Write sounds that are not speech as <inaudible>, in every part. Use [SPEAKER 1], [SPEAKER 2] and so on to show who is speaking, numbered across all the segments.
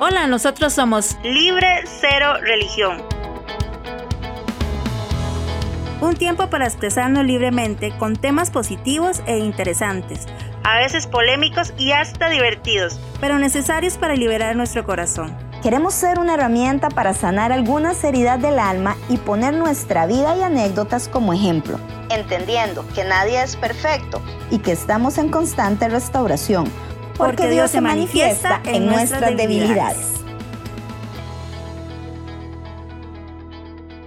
[SPEAKER 1] Hola, nosotros somos
[SPEAKER 2] Libre Cero Religión.
[SPEAKER 1] Un tiempo para expresarnos libremente con temas positivos e interesantes,
[SPEAKER 2] a veces polémicos y hasta divertidos,
[SPEAKER 1] pero necesarios para liberar nuestro corazón.
[SPEAKER 3] Queremos ser una herramienta para sanar algunas heridas del alma y poner nuestra vida y anécdotas como ejemplo, entendiendo que nadie es perfecto y que estamos en constante restauración, porque, Dios se manifiesta en nuestras debilidades.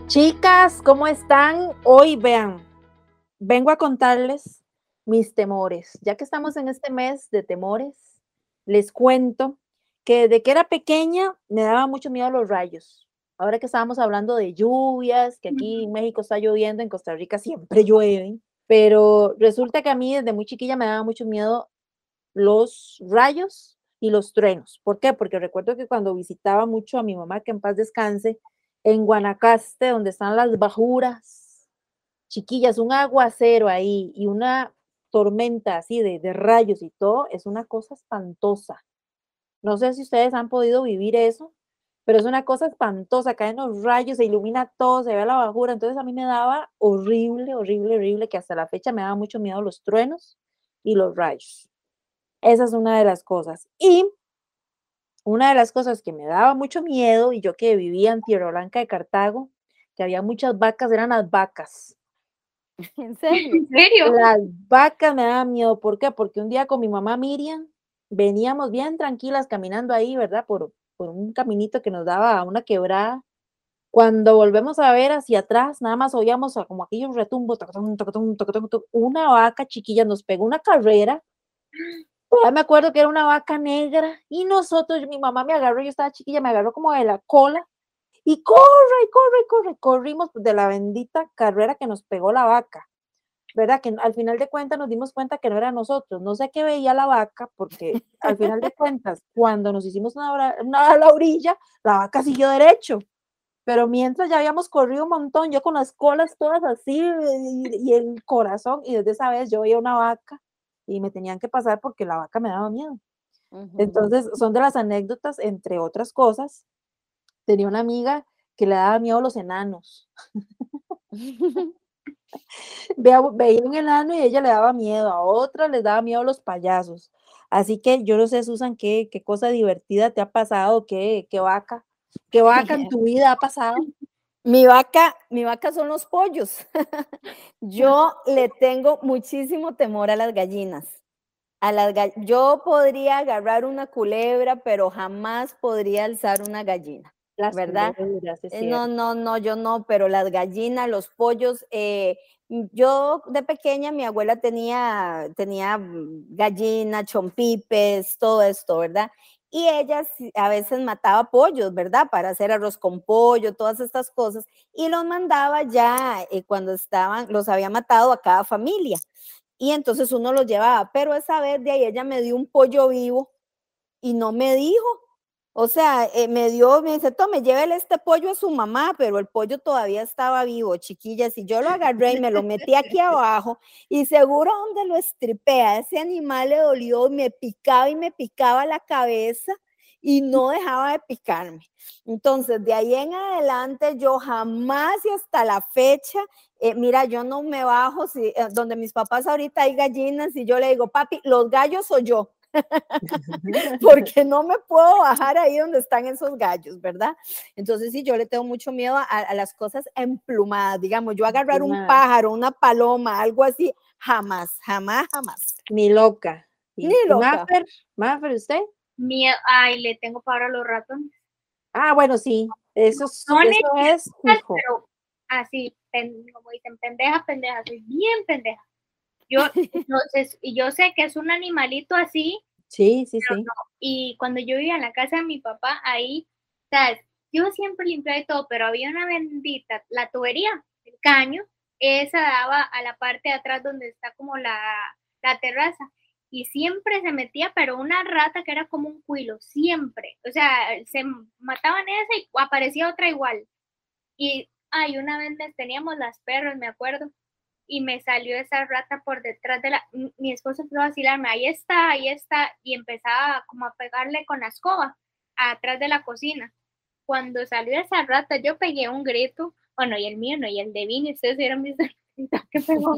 [SPEAKER 4] Chicas, ¿cómo están? Hoy vean, vengo a contarles mis temores. Ya que estamos en este mes de temores, les cuento que desde que era pequeña me daba mucho miedo los rayos. Ahora que estábamos hablando de lluvias, que aquí en México está lloviendo, en Costa Rica siempre <laughs> llueve, pero resulta que a mí desde muy chiquilla me daba mucho miedo los rayos y los truenos. ¿Por qué? Porque recuerdo que cuando visitaba mucho a mi mamá, que en paz descanse, en Guanacaste, donde están las bajuras, chiquillas, un aguacero ahí y una tormenta así de, de rayos y todo, es una cosa espantosa. No sé si ustedes han podido vivir eso, pero es una cosa espantosa, caen los rayos, se ilumina todo, se ve la bajura, entonces a mí me daba horrible, horrible, horrible, que hasta la fecha me daba mucho miedo los truenos y los rayos. Esa es una de las cosas. Y una de las cosas que me daba mucho miedo, y yo que vivía en Tierra Blanca de Cartago, que había muchas vacas, eran las vacas. <laughs> <laughs>
[SPEAKER 3] ¿En serio?
[SPEAKER 2] ¿En serio?
[SPEAKER 4] Las vacas me daban miedo. ¿Por qué? Porque un día con mi mamá Miriam veníamos bien tranquilas caminando ahí, ¿verdad? Por, por un caminito que nos daba a una quebrada. Cuando volvemos a ver hacia atrás, nada más oíamos como aquellos retumbos, una vaca chiquilla nos pegó una carrera. <gasps> Ya me acuerdo que era una vaca negra y nosotros, mi mamá me agarró, yo estaba chiquilla, me agarró como de la cola y corre, corre, corre, corrimos de la bendita carrera que nos pegó la vaca. ¿verdad? Que al final de cuentas nos dimos cuenta que no era nosotros. No sé qué veía la vaca, porque al final de cuentas, cuando nos hicimos una, una a la orilla, la vaca siguió derecho. Pero mientras ya habíamos corrido un montón, yo con las colas todas así y el corazón, y desde esa vez yo veía una vaca y me tenían que pasar porque la vaca me daba miedo. Entonces, son de las anécdotas, entre otras cosas. Tenía una amiga que le daba miedo a los enanos. <laughs> veía un enano y ella le daba miedo, a otra les daba miedo los payasos. Así que yo no sé, Susan, qué, qué cosa divertida te ha pasado, qué, qué vaca, qué vaca en <laughs> tu vida ha pasado.
[SPEAKER 3] Mi vaca, mi vaca son los pollos. <laughs> yo le tengo muchísimo temor a las gallinas. A las yo podría agarrar una culebra, pero jamás podría alzar una gallina. Las ¿verdad? Eh, no, no, no, yo no, pero las gallinas, los pollos, eh, yo de pequeña mi abuela tenía, tenía mm, gallina, chompipes, todo esto, ¿verdad? Y ella a veces mataba pollos, ¿verdad? Para hacer arroz con pollo, todas estas cosas, y los mandaba ya eh, cuando estaban, los había matado a cada familia. Y entonces uno los llevaba, pero esa vez de ahí ella me dio un pollo vivo y no me dijo, o sea, eh, me dio, me dice, tome, llévele este pollo a su mamá, pero el pollo todavía estaba vivo, chiquillas, y yo lo agarré y me lo metí aquí <laughs> abajo, y seguro donde lo estripea, ese animal le dolió, me picaba y me picaba la cabeza, y no dejaba de picarme. Entonces, de ahí en adelante, yo jamás y hasta la fecha, eh, mira, yo no me bajo, si, eh, donde mis papás ahorita hay gallinas, y yo le digo, papi, los gallos o yo. <laughs> porque no me puedo bajar ahí donde están esos gallos, ¿verdad? Entonces sí, yo le tengo mucho miedo a, las cosas emplumadas, digamos, yo agarrar un pájaro, una paloma, algo así, jamás, jamás, jamás.
[SPEAKER 4] Ni loca.
[SPEAKER 3] Ni loca.
[SPEAKER 4] Maffer, ¿usted?
[SPEAKER 5] Miedo, ay, le tengo para los ratones.
[SPEAKER 4] Ah, bueno, sí, eso, eso es
[SPEAKER 5] Pero así, como dicen, pendeja, pendeja, soy bien pendeja. Yo, <laughs> entonces, y yo sé que es un animalito así.
[SPEAKER 4] Sí, sí, sí.
[SPEAKER 5] Y cuando yo vivía en la casa de mi papá, ahí, ¿sabes? Yo siempre limpiaba y todo, pero había una bendita, la tubería, el caño, esa daba a la parte de atrás donde está como la, la terraza. Y siempre se metía, pero una rata que era como un cuilo, siempre. O sea, se mataban esa y aparecía otra igual. Y, ay, una vez teníamos las perras, me acuerdo, y me salió esa rata por detrás de la, mi esposo empezó a vacilarme, ahí está, ahí está, y empezaba como a pegarle con la escoba. atrás de la cocina. Cuando salió esa rata, yo pegué un grito, bueno, y el mío no, y el de Vini, ustedes eran mis <laughs> que pegó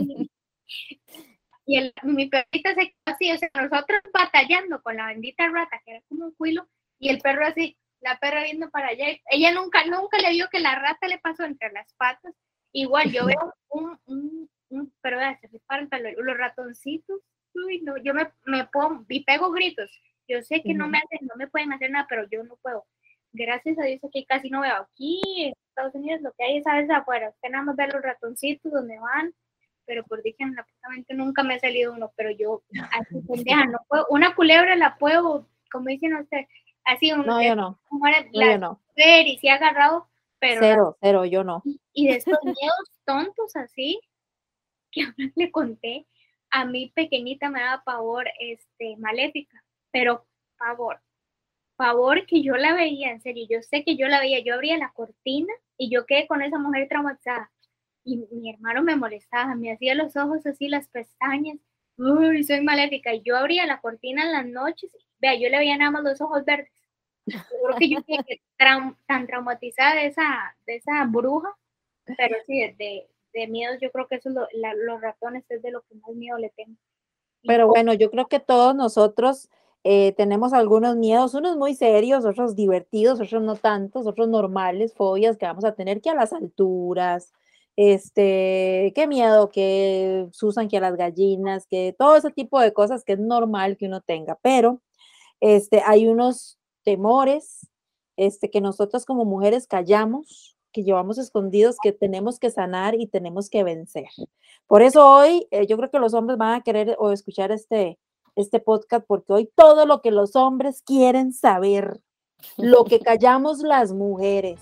[SPEAKER 5] Y el, mi perrita se quedó así, o sea, nosotros batallando con la bendita rata, que era como un cuilo, y el perro así, la perra viendo para allá. Ella nunca, nunca le vio que la rata le pasó entre las patas. Igual yo veo un, un, un pero se los ratoncitos, uy, no, yo me, me pongo y pego gritos. Yo sé que no me hacen, no me pueden hacer nada, pero yo no puedo. Gracias a Dios aquí casi no veo. Aquí en Estados Unidos lo que hay es a veces afuera. Tenemos ver los ratoncitos donde van, pero por dije, absolutamente nunca me ha salido uno, pero yo así <laughs> pendeja, no puedo. Una culebra la puedo, como dicen ustedes, así un
[SPEAKER 4] no, yo no.
[SPEAKER 5] no, no. Ver y se ha agarrado, pero
[SPEAKER 4] cero, cero, yo no.
[SPEAKER 5] Y de estos <laughs> miedos tontos así, <laughs> que ahora le conté, a mí pequeñita me daba pavor este maléfica, pero pavor. Pavor que yo la veía, en serio, yo sé que yo la veía, yo abría la cortina y yo quedé con esa mujer traumatizada. Y mi hermano me molestaba, me hacía los ojos así, las pestañas, uy, soy maléfica. Y yo abría la cortina en las noches, vea, yo le veía nada más los ojos verdes. Yo creo que yo quedé tan traumatizada de esa, de esa bruja, pero sí, de, de miedos, yo creo que eso lo, los ratones es de lo que más miedo le tengo.
[SPEAKER 4] Pero bueno, yo creo que todos nosotros eh, tenemos algunos miedos, unos muy serios, otros divertidos, otros no tantos, otros normales, fobias que vamos a tener que a las alturas, este, qué miedo que Susan, que a las gallinas, que todo ese tipo de cosas que es normal que uno tenga, pero este, hay unos temores este, que nosotros como mujeres callamos, que llevamos escondidos, que tenemos que sanar y tenemos que vencer. Por eso hoy eh, yo creo que los hombres van a querer o escuchar este, este podcast porque hoy todo lo que los hombres quieren saber, lo que <laughs> callamos las mujeres.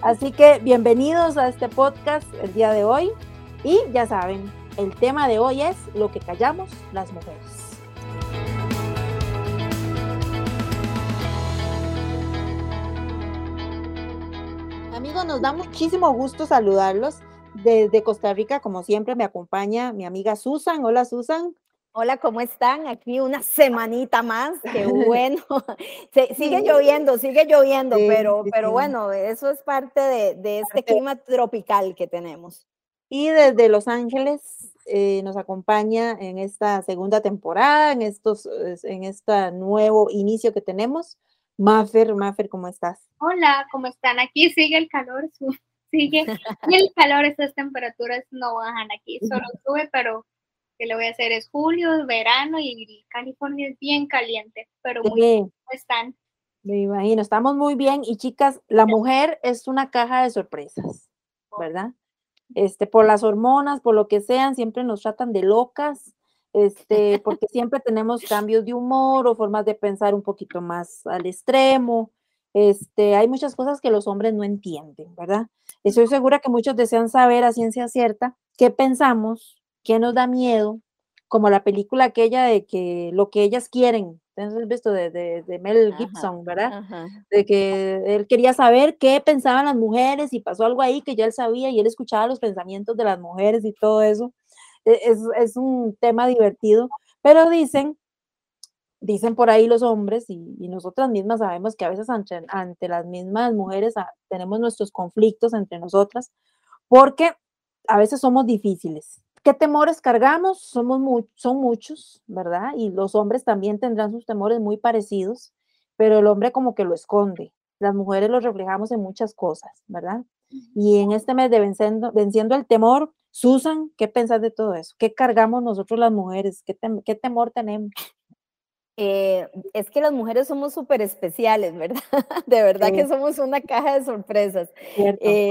[SPEAKER 4] Así que bienvenidos a este podcast el día de hoy y ya saben, el tema de hoy es lo que callamos las mujeres. Amigos, nos da muchísimo gusto saludarlos. Desde Costa Rica, como siempre, me acompaña mi amiga Susan. Hola, Susan.
[SPEAKER 3] Hola, ¿cómo están? Aquí una semanita más, qué <laughs> bueno. sigue lloviendo, sigue lloviendo, pero, pero bueno, eso es parte de, este clima tropical que tenemos.
[SPEAKER 4] Y desde Los Ángeles eh, nos acompaña en esta segunda temporada, en, estos, en este nuevo inicio que tenemos. Maffer, Maffer, ¿cómo estás?
[SPEAKER 5] Hola, ¿cómo están? Aquí sigue el calor, <laughs> sigue el calor, estas temperaturas no bajan aquí, solo sube, pero que le voy a hacer es julio, verano y California es bien caliente, pero muy bien están.
[SPEAKER 4] Me imagino, estamos muy bien y chicas, la mujer es una caja de sorpresas, ¿verdad? Este, por las hormonas, por lo que sean, siempre nos tratan de locas, este, <laughs> porque siempre tenemos cambios de humor o formas de pensar un poquito más al extremo. Este, hay muchas cosas que los hombres no entienden, ¿verdad? Estoy segura que muchos desean saber a ciencia cierta qué pensamos, ¿Qué nos da miedo? Como la película aquella de que lo que ellas quieren, entonces visto de, de, Mel Gibson, ¿verdad? De que él quería saber qué pensaban las mujeres y pasó algo ahí que ya él sabía y él escuchaba los pensamientos de las mujeres y todo eso. E, es, es un tema divertido, pero dicen, dicen por ahí los hombres y, y nosotras mismas sabemos que a veces ante, ante las mismas mujeres tenemos nuestros conflictos entre nosotras porque a veces somos difíciles ¿Qué temores cargamos? Somos son muchos, ¿verdad? Y los hombres también tendrán sus temores muy parecidos, pero el hombre como que lo esconde. Las mujeres lo reflejamos en muchas cosas, ¿verdad? Y en este mes de venciendo, venciendo el temor, Susan, ¿qué pensás de todo eso? ¿Qué cargamos nosotros las mujeres? ¿Qué, qué temor tenemos?
[SPEAKER 3] Eh, es que las mujeres somos súper especiales, ¿verdad? <laughs> De verdad que somos una caja de sorpresas. Eh,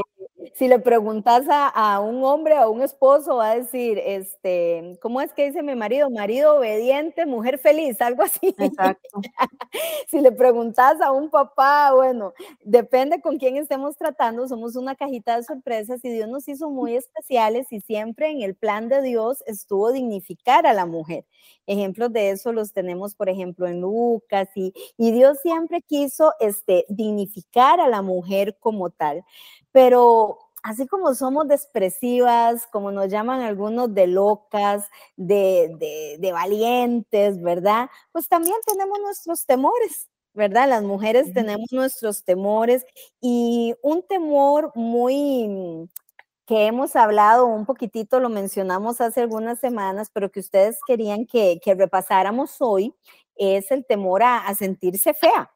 [SPEAKER 3] si le preguntas a, un hombre, a un esposo, va a decir, este, ¿cómo es que dice mi marido? Marido obediente, mujer feliz, algo así. Exacto. <laughs> si le preguntas a un papá, bueno, depende con quién estemos tratando, somos una cajita de sorpresas y Dios nos hizo muy especiales y siempre en el plan de Dios estuvo dignificar a la mujer. Ejemplos de eso los tenemos, por ejemplo, en Lucas y, y Dios siempre quiso este, dignificar a la mujer como tal. Pero así como somos expresivas, como nos llaman algunos de locas, de, de, de, valientes, ¿verdad? Pues también tenemos nuestros temores, ¿verdad? Las mujeres tenemos nuestros temores y un temor muy que hemos hablado un poquitito, lo mencionamos hace algunas semanas, pero que ustedes querían que, que repasáramos hoy, es el temor a, a sentirse fea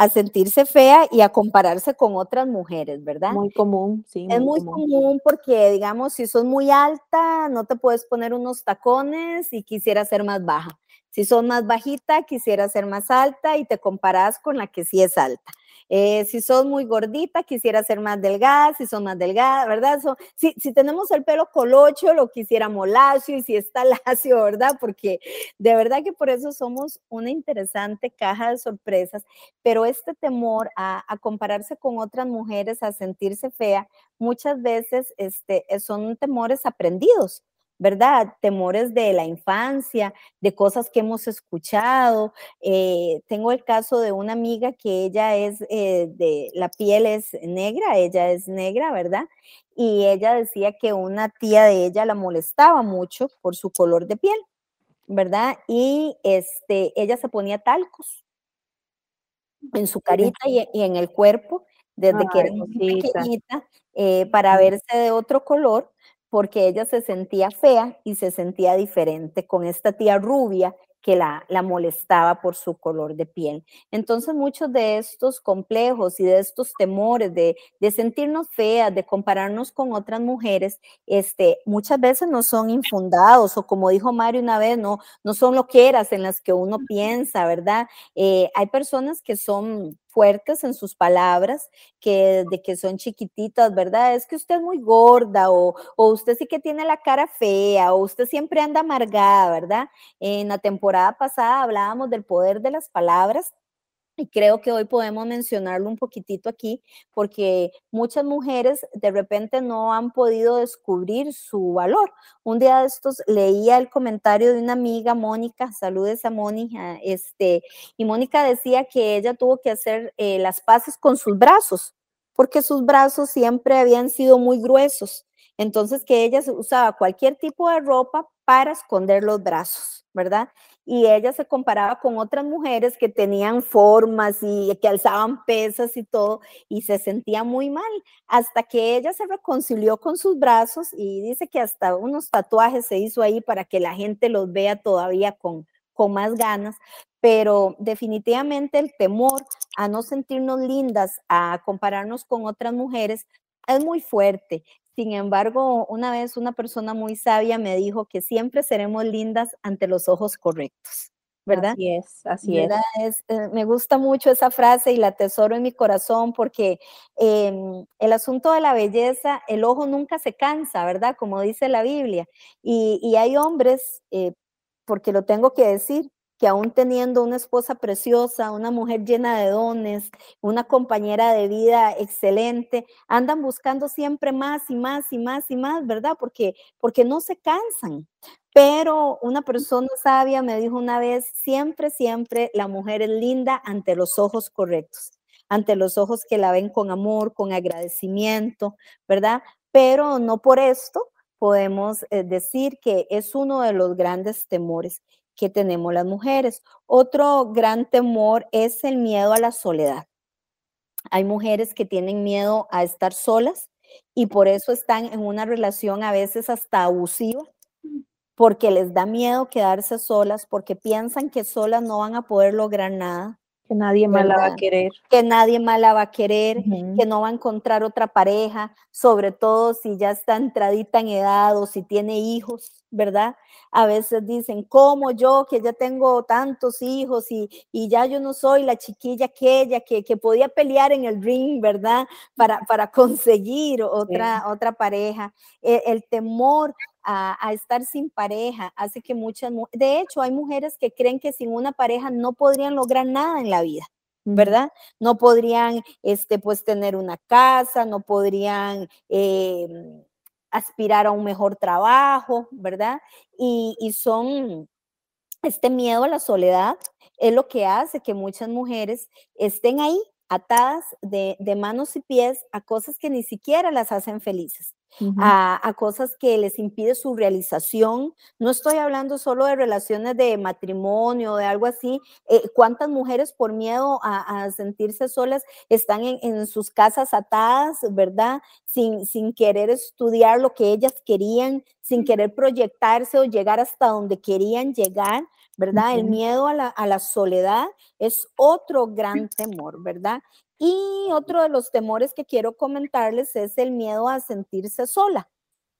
[SPEAKER 3] a sentirse fea y a compararse con otras mujeres, ¿verdad?
[SPEAKER 4] Muy común, sí.
[SPEAKER 3] es muy común. común. porque, digamos, si sos muy alta, no te puedes poner unos tacones y quisiera ser más baja. Si sos más bajita, quisiera ser más alta y te comparas con la que sí es alta. Eh, si sos muy gordita, quisiera ser más delgada, si son más delgada, ¿verdad? si, si, tenemos el pelo colocho, lo quisiéramos lacio, y si está <laughs> lacio, ¿verdad? Porque de verdad que por eso somos una interesante caja de sorpresas, pero este temor a, a compararse con otras mujeres, a sentirse fea, muchas veces este, son temores aprendidos. ¿Verdad? Temores de la infancia, de cosas que hemos escuchado. Eh, tengo el caso de una amiga que ella es eh, de, la piel es negra, ella es negra, ¿verdad? Y ella decía que una tía de ella la molestaba mucho por su color de piel, ¿verdad? Y este, ella se ponía talcos en su carita y, y en el cuerpo desde que era muy pequeñita eh, para verse de otro color porque ella se sentía fea y se sentía diferente con esta tía rubia que la, la, molestaba por su color de piel. Entonces muchos de estos complejos y de estos temores de, de, sentirnos feas, de compararnos con otras mujeres, este, muchas veces no son infundados o como dijo Mario una vez, no, no son loqueras en las que uno piensa, ¿verdad? Eh, hay personas que son fuertes en sus palabras, que de que son chiquititas, ¿verdad? Es que usted es muy gorda o, o, usted sí que tiene la cara fea o usted siempre anda amargada, ¿verdad? En la temporada pasada hablábamos del poder de las palabras y creo que hoy podemos mencionarlo un poquitito aquí, porque muchas mujeres de repente no han podido descubrir su valor. Un día de estos leía el comentario de una amiga, Mónica, saludes a Mónica, este, y Mónica decía que ella tuvo que hacer eh, las paces con sus brazos, porque sus brazos siempre habían sido muy gruesos. Entonces que ella usaba cualquier tipo de ropa para esconder los brazos, ¿verdad? Y ella se comparaba con otras mujeres que tenían formas y que alzaban pesas y todo y se sentía muy mal hasta que ella se reconcilió con sus brazos y dice que hasta unos tatuajes se hizo ahí para que la gente los vea todavía con, con más ganas, pero definitivamente el temor a no sentirnos lindas, a compararnos con otras mujeres, es muy fuerte. Sin embargo, una vez una persona muy sabia me dijo que siempre seremos lindas ante los ojos correctos. ¿verdad?
[SPEAKER 4] Así es, así
[SPEAKER 3] es. es eh, me gusta mucho esa frase y la tesoro en mi corazón porque eh, el asunto de la belleza, el ojo nunca se cansa, ¿verdad? Como dice la Biblia. Y, y hay hombres, eh, porque lo tengo que decir, que aún teniendo una esposa preciosa, una mujer llena de dones, una compañera de vida excelente, andan buscando siempre más y más y más y más, ¿verdad? Porque, porque no se cansan. Pero una persona sabia me dijo una vez, siempre, siempre la mujer es linda ante los ojos correctos, ante los ojos que la ven con amor, con agradecimiento, ¿verdad? Pero no por esto podemos eh, decir que es uno de los grandes temores que tenemos las mujeres. Otro gran temor es el miedo a la soledad. Hay mujeres que tienen miedo a estar solas y por eso están en una relación a veces hasta abusiva, porque les da miedo quedarse solas, porque piensan que solas no van a poder lograr nada.
[SPEAKER 4] Que nadie más la va a querer.
[SPEAKER 3] Que nadie más la va a querer, uh -huh. que no va a encontrar otra pareja, sobre todo si ya está entradita en edad o si tiene hijos, ¿verdad? A veces dicen, ¿cómo yo que ya tengo tantos hijos y, y ya yo no soy la chiquilla aquella que, que podía pelear en el ring, ¿verdad? Para, para <laughs> conseguir otra, sí. otra pareja. El, el temor a, a, estar sin pareja hace que muchas, de hecho, hay mujeres que creen que sin una pareja no podrían lograr nada en la vida. ¿verdad? No podrían, este, pues, tener una casa, no podrían eh, aspirar a un mejor trabajo, ¿verdad? Y, y son, este miedo a la soledad es lo que hace que muchas mujeres estén ahí atadas de, de manos y pies a cosas que ni siquiera las hacen felices a, cosas que les impide su realización. No estoy hablando solo de relaciones de matrimonio, de algo así. Eh, ¿Cuántas mujeres por miedo a, sentirse solas están en, sus casas atadas, verdad? Sin, sin querer estudiar lo que ellas querían, sin querer proyectarse o llegar hasta donde querían llegar. ¿Verdad? El miedo a la, a la, soledad es otro gran temor, ¿verdad? Y otro de los temores que quiero comentarles es el miedo a sentirse sola,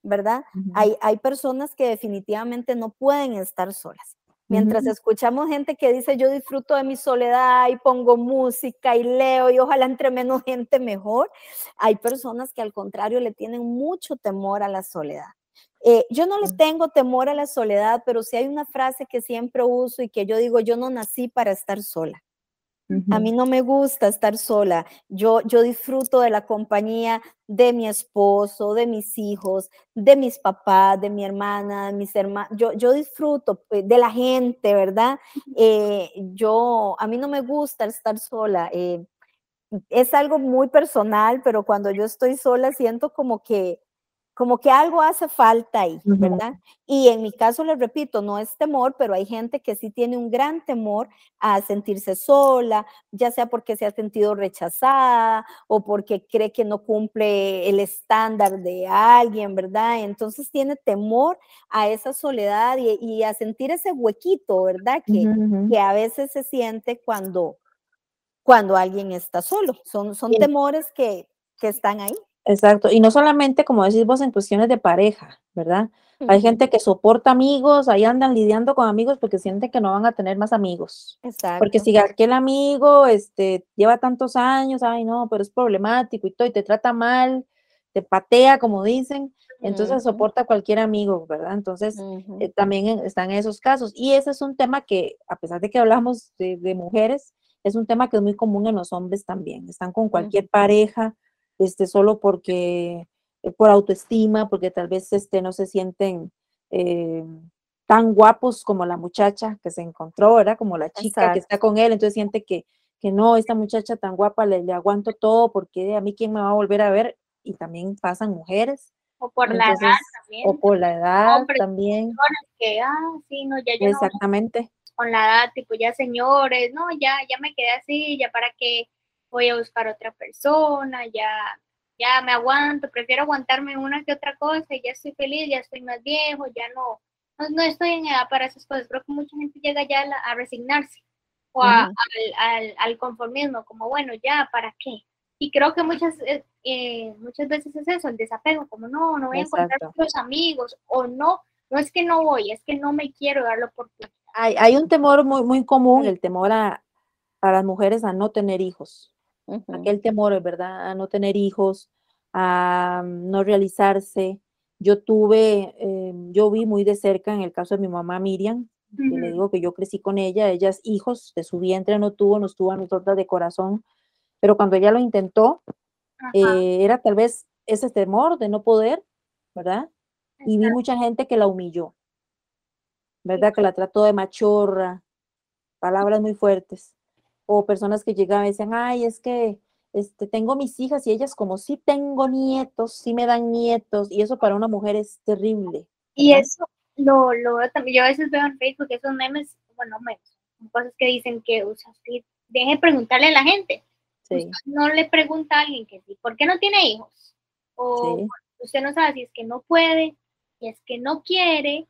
[SPEAKER 3] ¿verdad? hay, hay personas que definitivamente no pueden estar solas. Mientras escuchamos gente que dice yo disfruto de mi soledad y pongo música y leo y ojalá entre menos <laughs> gente mejor, hay personas que al contrario le tienen mucho temor a la soledad. Eh, yo no le tengo temor a la soledad, pero sí hay una frase que siempre uso y que yo digo, yo no nací para estar sola. A mí no me gusta estar sola. Yo, yo disfruto de la compañía de mi esposo, de mis hijos, de mis papás, de mi hermana, de mis hermanos. Yo, yo disfruto pues, de la gente, ¿verdad? Eh, yo, a mí no me gusta estar sola. Eh, es algo muy personal, pero cuando yo estoy sola siento como que como que algo hace falta ahí, ¿verdad? Y en mi caso, les repito, no es temor, pero hay gente que sí tiene un gran temor a sentirse sola, ya sea porque se ha sentido rechazada o porque cree que no cumple el estándar de alguien, ¿verdad? Entonces tiene temor a esa soledad y, a sentir ese huequito, ¿verdad? Que, que a veces se siente cuando, cuando alguien está solo. Son, son temores que, que están ahí.
[SPEAKER 4] Exacto, y no solamente, como decís vos, en cuestiones de pareja, ¿verdad? Hay gente que soporta amigos, ahí andan lidiando con amigos porque sienten que no van a tener más amigos. Exacto. Porque si aquel amigo este, lleva tantos años, ay no, pero es problemático y todo, y te trata mal, te patea, como dicen, entonces soporta cualquier amigo, ¿verdad? Entonces eh, también están esos casos. Y ese es un tema que, a pesar de que hablamos de, mujeres, es un tema que es muy común en los hombres también. Están con cualquier pareja este, solo porque, eh, por autoestima, porque tal vez este, no se sienten eh, tan guapos como la muchacha que se encontró, ¿verdad? Como la chica que está con él, entonces siente que, que no, esta muchacha tan guapa le, le, aguanto todo porque a mí quién me va a volver a ver y también pasan mujeres.
[SPEAKER 5] O por la edad también.
[SPEAKER 4] O por la edad también.
[SPEAKER 5] Que, ah, sí, no, ya yo
[SPEAKER 4] Exactamente.
[SPEAKER 5] con la edad, tipo, ya señores, no, ya, ya me quedé así, ya para que voy a buscar otra persona, ya, ya me aguanto, prefiero aguantarme una que otra cosa, ya estoy feliz, ya estoy más viejo, ya no, no, estoy en edad para esas cosas. Creo que mucha gente llega ya a, resignarse o al, al, conformismo, como bueno, ya, ¿para qué? Y creo que muchas, eh, eh, muchas veces es eso, el desapego, como no, no voy a encontrar otros amigos, o no, no es que no voy, es que no me quiero dar la oportunidad.
[SPEAKER 4] Hay, hay un temor muy, muy común, el temor a, a las mujeres a no tener hijos aquel temor, ¿verdad? A no tener hijos, a no realizarse. Yo tuve, em, yo vi muy de cerca en el caso de mi mamá Miriam, y le digo que yo crecí con ella, ella es hijos de su vientre, no tuvo, no tuvo a nosotras de corazón, pero cuando ella lo intentó, eh, era tal vez ese temor de no poder, ¿verdad? Y vi mucha gente que la humilló, ¿verdad? Que la trató de machorra, palabras muy fuertes o personas que llegaban y decían, ay, es que este, tengo mis hijas y ellas como sí tengo nietos, sí me dan nietos, y eso para una mujer es terrible.
[SPEAKER 5] Y eso lo, lo veo también, yo a veces veo en Facebook esos memes, bueno, memes, cosas que dicen que, o sea, deje de preguntarle a la gente. Sí. no le pregunta a alguien que sí, ¿por qué no tiene hijos? O usted no sabe si es que no puede, si es que no quiere,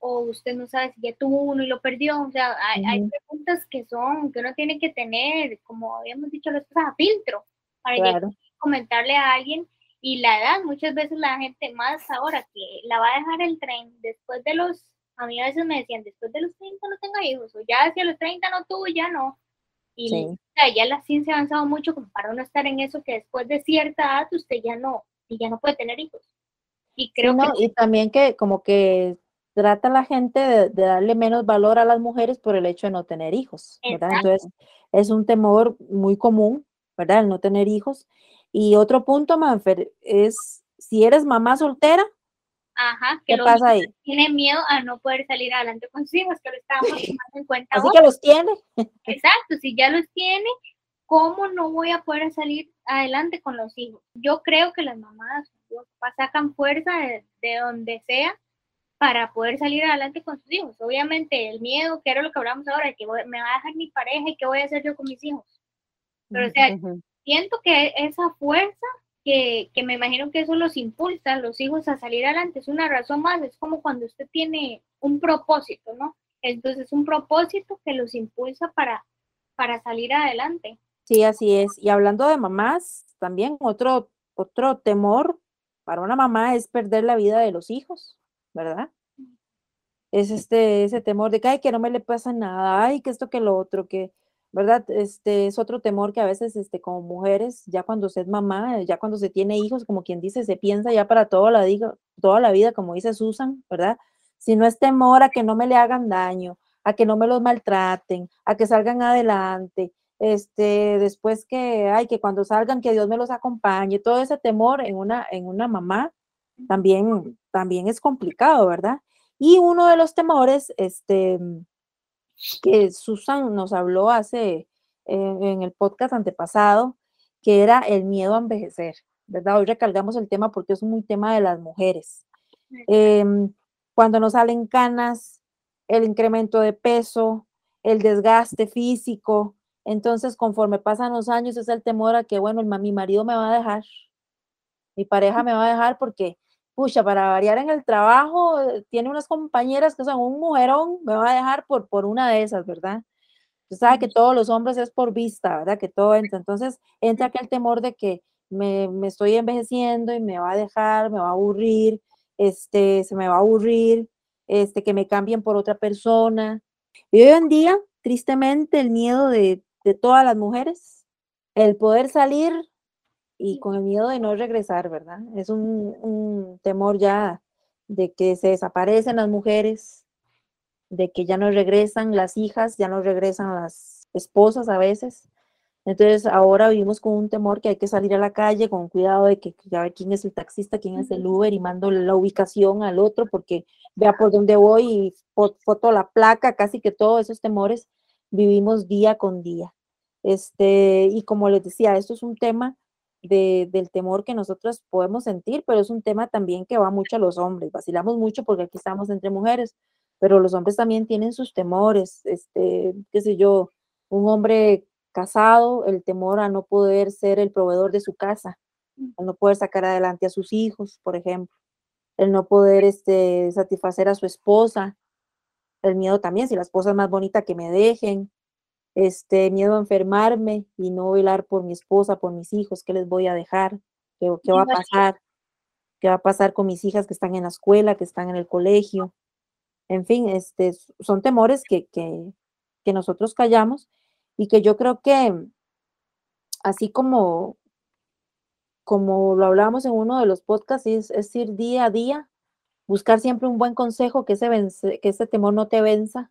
[SPEAKER 5] o usted no sabe si ya tuvo uno y lo perdió. O sea, hay, preguntas que son, que uno tiene que tener, como habíamos dicho las cosas, a filtro, para comentarle a alguien. Y la edad, muchas veces la gente, más ahora que la va a dejar el tren después de los, a mí a veces me decían, después de los 30 no tenga hijos, o ya hacia los 30 no tuvo, ya no. Y ya la ciencia ha avanzado mucho como para uno estar en eso que después de cierta edad usted ya no, y ya no puede tener hijos.
[SPEAKER 4] Y creo que... Y también que como que trata la gente de, darle menos valor a las mujeres por el hecho de no tener hijos, ¿verdad? Entonces, es un temor muy común, ¿verdad? El no tener hijos. Y otro punto, Manfer, es si eres mamá soltera,
[SPEAKER 5] Ajá, que
[SPEAKER 4] ¿qué pasa ahí?
[SPEAKER 5] Tiene miedo a no poder salir adelante con sus hijos, que lo estamos <laughs> tomando en cuenta.
[SPEAKER 4] Así que los tiene.
[SPEAKER 5] Exacto, si ya los tiene, ¿cómo no voy a poder salir adelante con los hijos? Yo creo que las mamás sacan fuerza de, de donde sea para poder salir adelante con sus hijos. Obviamente el miedo, que era lo que hablamos ahora, de que voy- me va a dejar mi pareja y qué voy a hacer yo con mis hijos. Pero o sea,
[SPEAKER 4] Ujú.
[SPEAKER 5] siento que esa fuerza que, que me imagino que eso los impulsa a los hijos a salir adelante es una razón más, es como cuando usted tiene un propósito, ¿no? Entonces un propósito que los impulsa para, para salir adelante.
[SPEAKER 4] Sí, así es. Y hablando de mamás, también otro, otro temor para una mamá es perder la vida de los hijos, ¿verdad? Es este, ese temor de que, ay, que no me le pasa nada, ay, que esto, que lo otro, que, ¿verdad? Este es otro temor que a veces, este, como mujeres, ya cuando se es mamá, ya cuando se tiene hijos, como quien dice, se piensa ya para toda la, diga- toda la vida, como dice Susan, ¿verdad? Si no es temor a que no me le hagan daño, a que no me los maltraten, a que salgan adelante, este, después que, ay, que cuando salgan, que Dios me los acompañe, todo ese temor en una, en una mamá también, también es complicado, ¿verdad? Y uno de los temores, este, que Susan nos habló hace, eh, en el podcast antepasado, que era el miedo a envejecer, ¿verdad? Hoy recalgamos el tema porque es un tema de las mujeres. Em, cuando nos salen canas, el incremento de peso, el desgaste físico, entonces conforme pasan los años es el temor a que, bueno, el mi marido me va a dejar, mi pareja me va a dejar porque, pucha, para variar en el trabajo, tiene unas compañeras que son un mujerón, me va a dejar por, por una de esas, ¿verdad? Usted sabe que todos los hombres es por vista, ¿verdad? Que todo entra. Entonces entra aquel temor de que me, me estoy envejeciendo y me va a dejar, me va a aburrir, este, se me va a aburrir, este, que me cambien por otra persona. Y hoy en día, tristemente, el miedo de, de todas las mujeres, el poder salir y con el miedo de no regresar, ¿verdad? Es un, un temor ya de que se desaparecen las mujeres, de que ya no regresan las hijas, ya no regresan las esposas a veces. Entonces ahora vivimos con un temor que hay que salir a la calle con cuidado de que ya ve quién es el taxista, quién es el Uber y mando la ubicación al otro porque vea por dónde voy y fo- foto la placa, casi que todos esos temores vivimos día con día. Este, y como les decía, esto es un tema de- del temor que nosotros podemos sentir, pero es un tema también que va mucho a los hombres. Vacilamos mucho porque aquí estamos entre mujeres, pero los hombres también tienen sus temores, este, qué sé yo, un hombre casado, el temor a no poder ser el proveedor de su casa, a no poder sacar adelante a sus hijos, por ejemplo, el no poder este, satisfacer a su esposa, el miedo también, si la esposa es más bonita que me dejen, este miedo a enfermarme y no velar por mi esposa, por mis hijos, ¿qué les voy a dejar? ¿Qué, qué va a pasar? ¿Qué va a pasar con mis hijas que están en la escuela, que están en el colegio? En fin, este, son temores que, que, que nosotros callamos y que yo creo que así como, como lo hablábamos en uno de los podcasts, es, es ir día a día, buscar siempre un buen consejo, que ese, vence- que ese temor no te venza,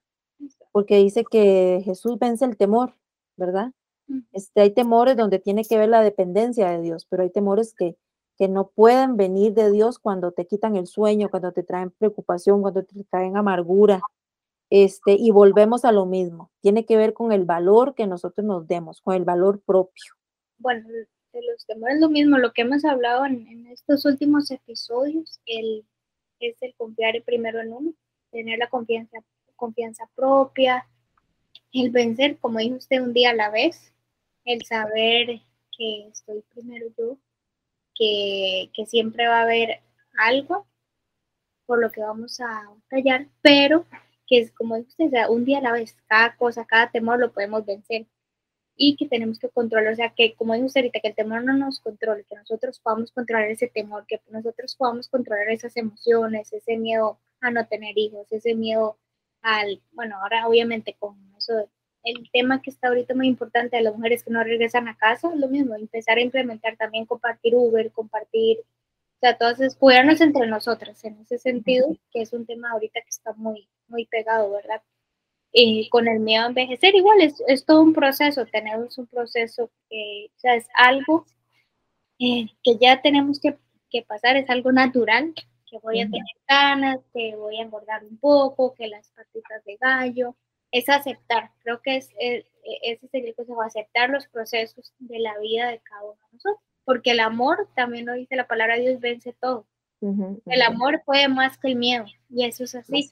[SPEAKER 4] porque dice que Jesús vence el temor, ¿verdad?
[SPEAKER 5] Ujú.
[SPEAKER 4] Este, hay temores donde tiene que ver la dependencia de Dios, pero hay temores que, que no pueden venir de Dios cuando te quitan el sueño, cuando te traen preocupación, cuando te traen amargura. Este, y volvemos a lo mismo. Tiene que ver con el valor que nosotros nos demos, con el valor propio.
[SPEAKER 5] bueno, de los temores lo mismo, lo que hemos hablado en, en estos últimos episodios, el, es el confiar primero en uno, tener la confianza, confianza propia, el vencer, como dijo usted, un día a la vez, el saber que estoy primero yo, que, que siempre va a haber algo por lo que vamos a callar, pero que es como dijo usted, un día a la vez, cada cosa, cada temor lo podemos vencer y que tenemos que controlar, o sea, que como dijo usted ahorita, que el temor no nos controle, que nosotros podamos controlar ese temor, que nosotros podamos controlar esas emociones, ese miedo a no tener hijos, ese miedo al, bueno, ahora obviamente con eso, el tema que está ahorita muy importante de las mujeres que no regresan a casa, es lo mismo, empezar a implementar también compartir Uber, compartir, o sea, todas es cuidarnos entre nosotras en ese sentido, que es un tema ahorita que está muy, muy pegado, ¿verdad? eh, con el miedo a envejecer, igual es, es todo un proceso, tenemos un proceso que, o sea, es algo eh, que ya tenemos que, que pasar, es algo natural, que voy a tener ganas, que voy a engordar un poco, que las patitas de gallo, es aceptar, creo que es, es, e, ese sería el consejo, aceptar los procesos de la vida de cada uno de nosotros, porque el amor, también lo dice la palabra Dios, vence todo. El amor puede más que el miedo, y eso es así.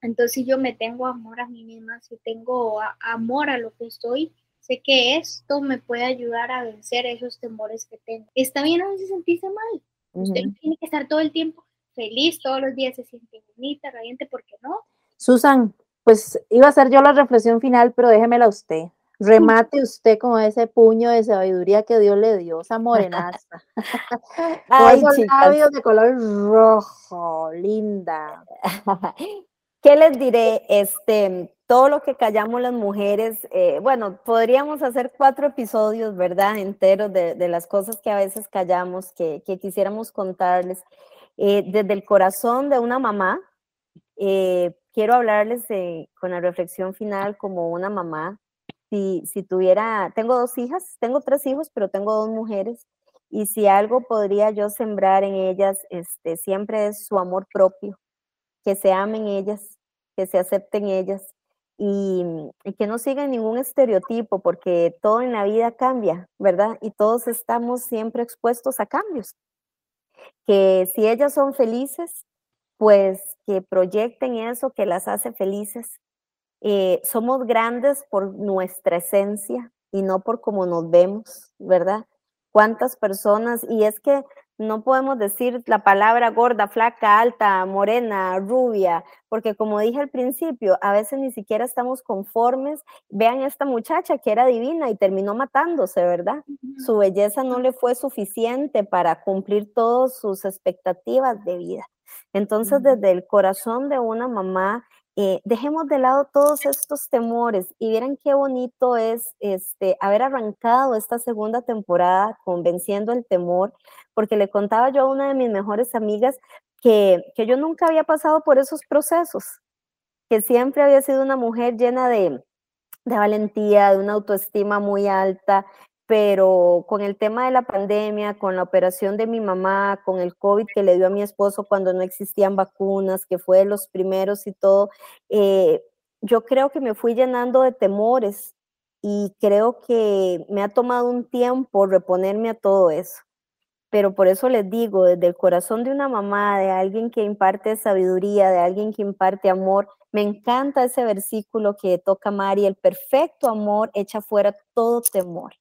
[SPEAKER 5] Entonces, si yo me tengo amor a mí misma, si tengo amor a lo que estoy, sé que esto me puede ayudar a vencer esos temores que tengo. Está bien a veces sentirse mal. Usted tiene que estar todo el tiempo feliz, todos los días se siente bonita, radiante, ¿por qué no?
[SPEAKER 4] Susan, pues iba a ser yo la reflexión final, pero déjemela usted. Remate <laughs> usted con ese puño de sabiduría que Dios le dio, esa morenaza. <laughs> Ay, labios de color rojo, linda. <laughs>
[SPEAKER 3] ¿Qué les diré? Este, todo lo que callamos las mujeres, eh, bueno, podríamos hacer cuatro episodios, ¿verdad? Enteros de, las cosas que a veces callamos, que, que quisiéramos contarles. Eh, desde el corazón de una mamá, eh, quiero hablarles con la reflexión final como una mamá. Si, si tuviera, tengo dos hijas, tengo tres hijos, pero tengo dos mujeres. Y si algo podría yo sembrar en ellas, este, siempre es su amor propio, que se amen ellas, que se acepten ellas y, que no sigan ningún estereotipo, porque todo en la vida cambia, ¿verdad? Y todos estamos siempre expuestos a cambios. Que si ellas son felices, pues que proyecten eso que las hace felices. Eh, somos grandes por nuestra esencia y no por cómo nos vemos, ¿verdad? ¿Cuántas personas? Y es que no podemos decir la palabra gorda, flaca, alta, morena, rubia, porque como dije al principio, a veces ni siquiera estamos conformes. Vean esta muchacha que era divina y terminó matándose, ¿verdad? Su belleza no le fue suficiente para cumplir todas sus expectativas de vida. Entonces, desde el corazón de una mamá, eh, dejemos de lado todos estos temores y vieran qué bonito es este, haber arrancado esta segunda temporada convenciendo el temor, porque le contaba yo a una de mis mejores amigas que, que yo nunca había pasado por esos procesos, que siempre había sido una mujer llena de, de valentía, de una autoestima muy alta, pero con el tema de la pandemia, con la operación de mi mamá, con el COVID que le dio a mi esposo cuando no existían vacunas, que fue de los primeros y todo, eh, yo creo que me fui llenando de temores y creo que me ha tomado un tiempo reponerme a todo eso. Pero por eso les digo, desde el corazón de una mamá, de alguien que imparte sabiduría, de alguien que imparte amor, me encanta ese versículo que toca Mari, el perfecto amor echa fuera todo temor.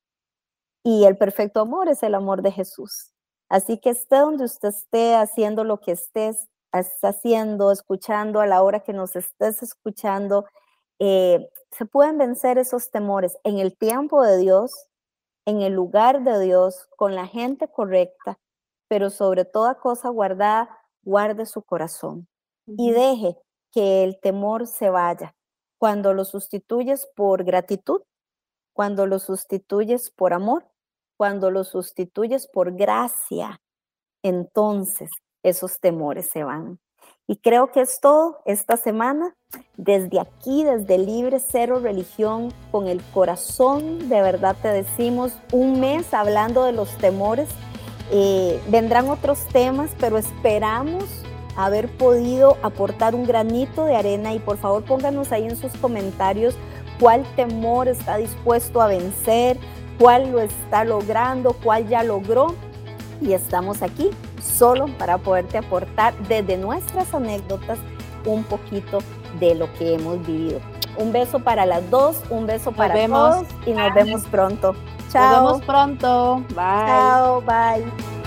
[SPEAKER 3] Y el perfecto amor es el amor de Jesús. Así que esté donde usted esté haciendo lo que estés haciendo, escuchando a la hora que nos estés escuchando, eh, se pueden vencer esos temores en el tiempo de Dios, en el lugar de Dios, con la gente correcta, pero sobre toda cosa guardada, guarde su corazón y deje que el temor se vaya. Cuando lo sustituyes por gratitud, cuando lo sustituyes por amor, cuando lo sustituyes por gracia, entonces esos temores se van. Y creo que es todo esta semana. Desde aquí, desde Libre Cero Religión, con el corazón, de verdad te decimos, un mes hablando de los temores. Eh, vendrán otros temas, pero esperamos haber podido aportar un granito de arena y por favor pónganos ahí en sus comentarios cuál temor está dispuesto a vencer, cuál lo está logrando, cuál ya logró. Y estamos aquí solo para poderte aportar desde nuestras anécdotas un poquito de lo que hemos vivido. Un beso para las dos, un beso para todos y nos vemos pronto.
[SPEAKER 4] Chao. Nos vemos pronto. Bye.
[SPEAKER 3] Chao, bye.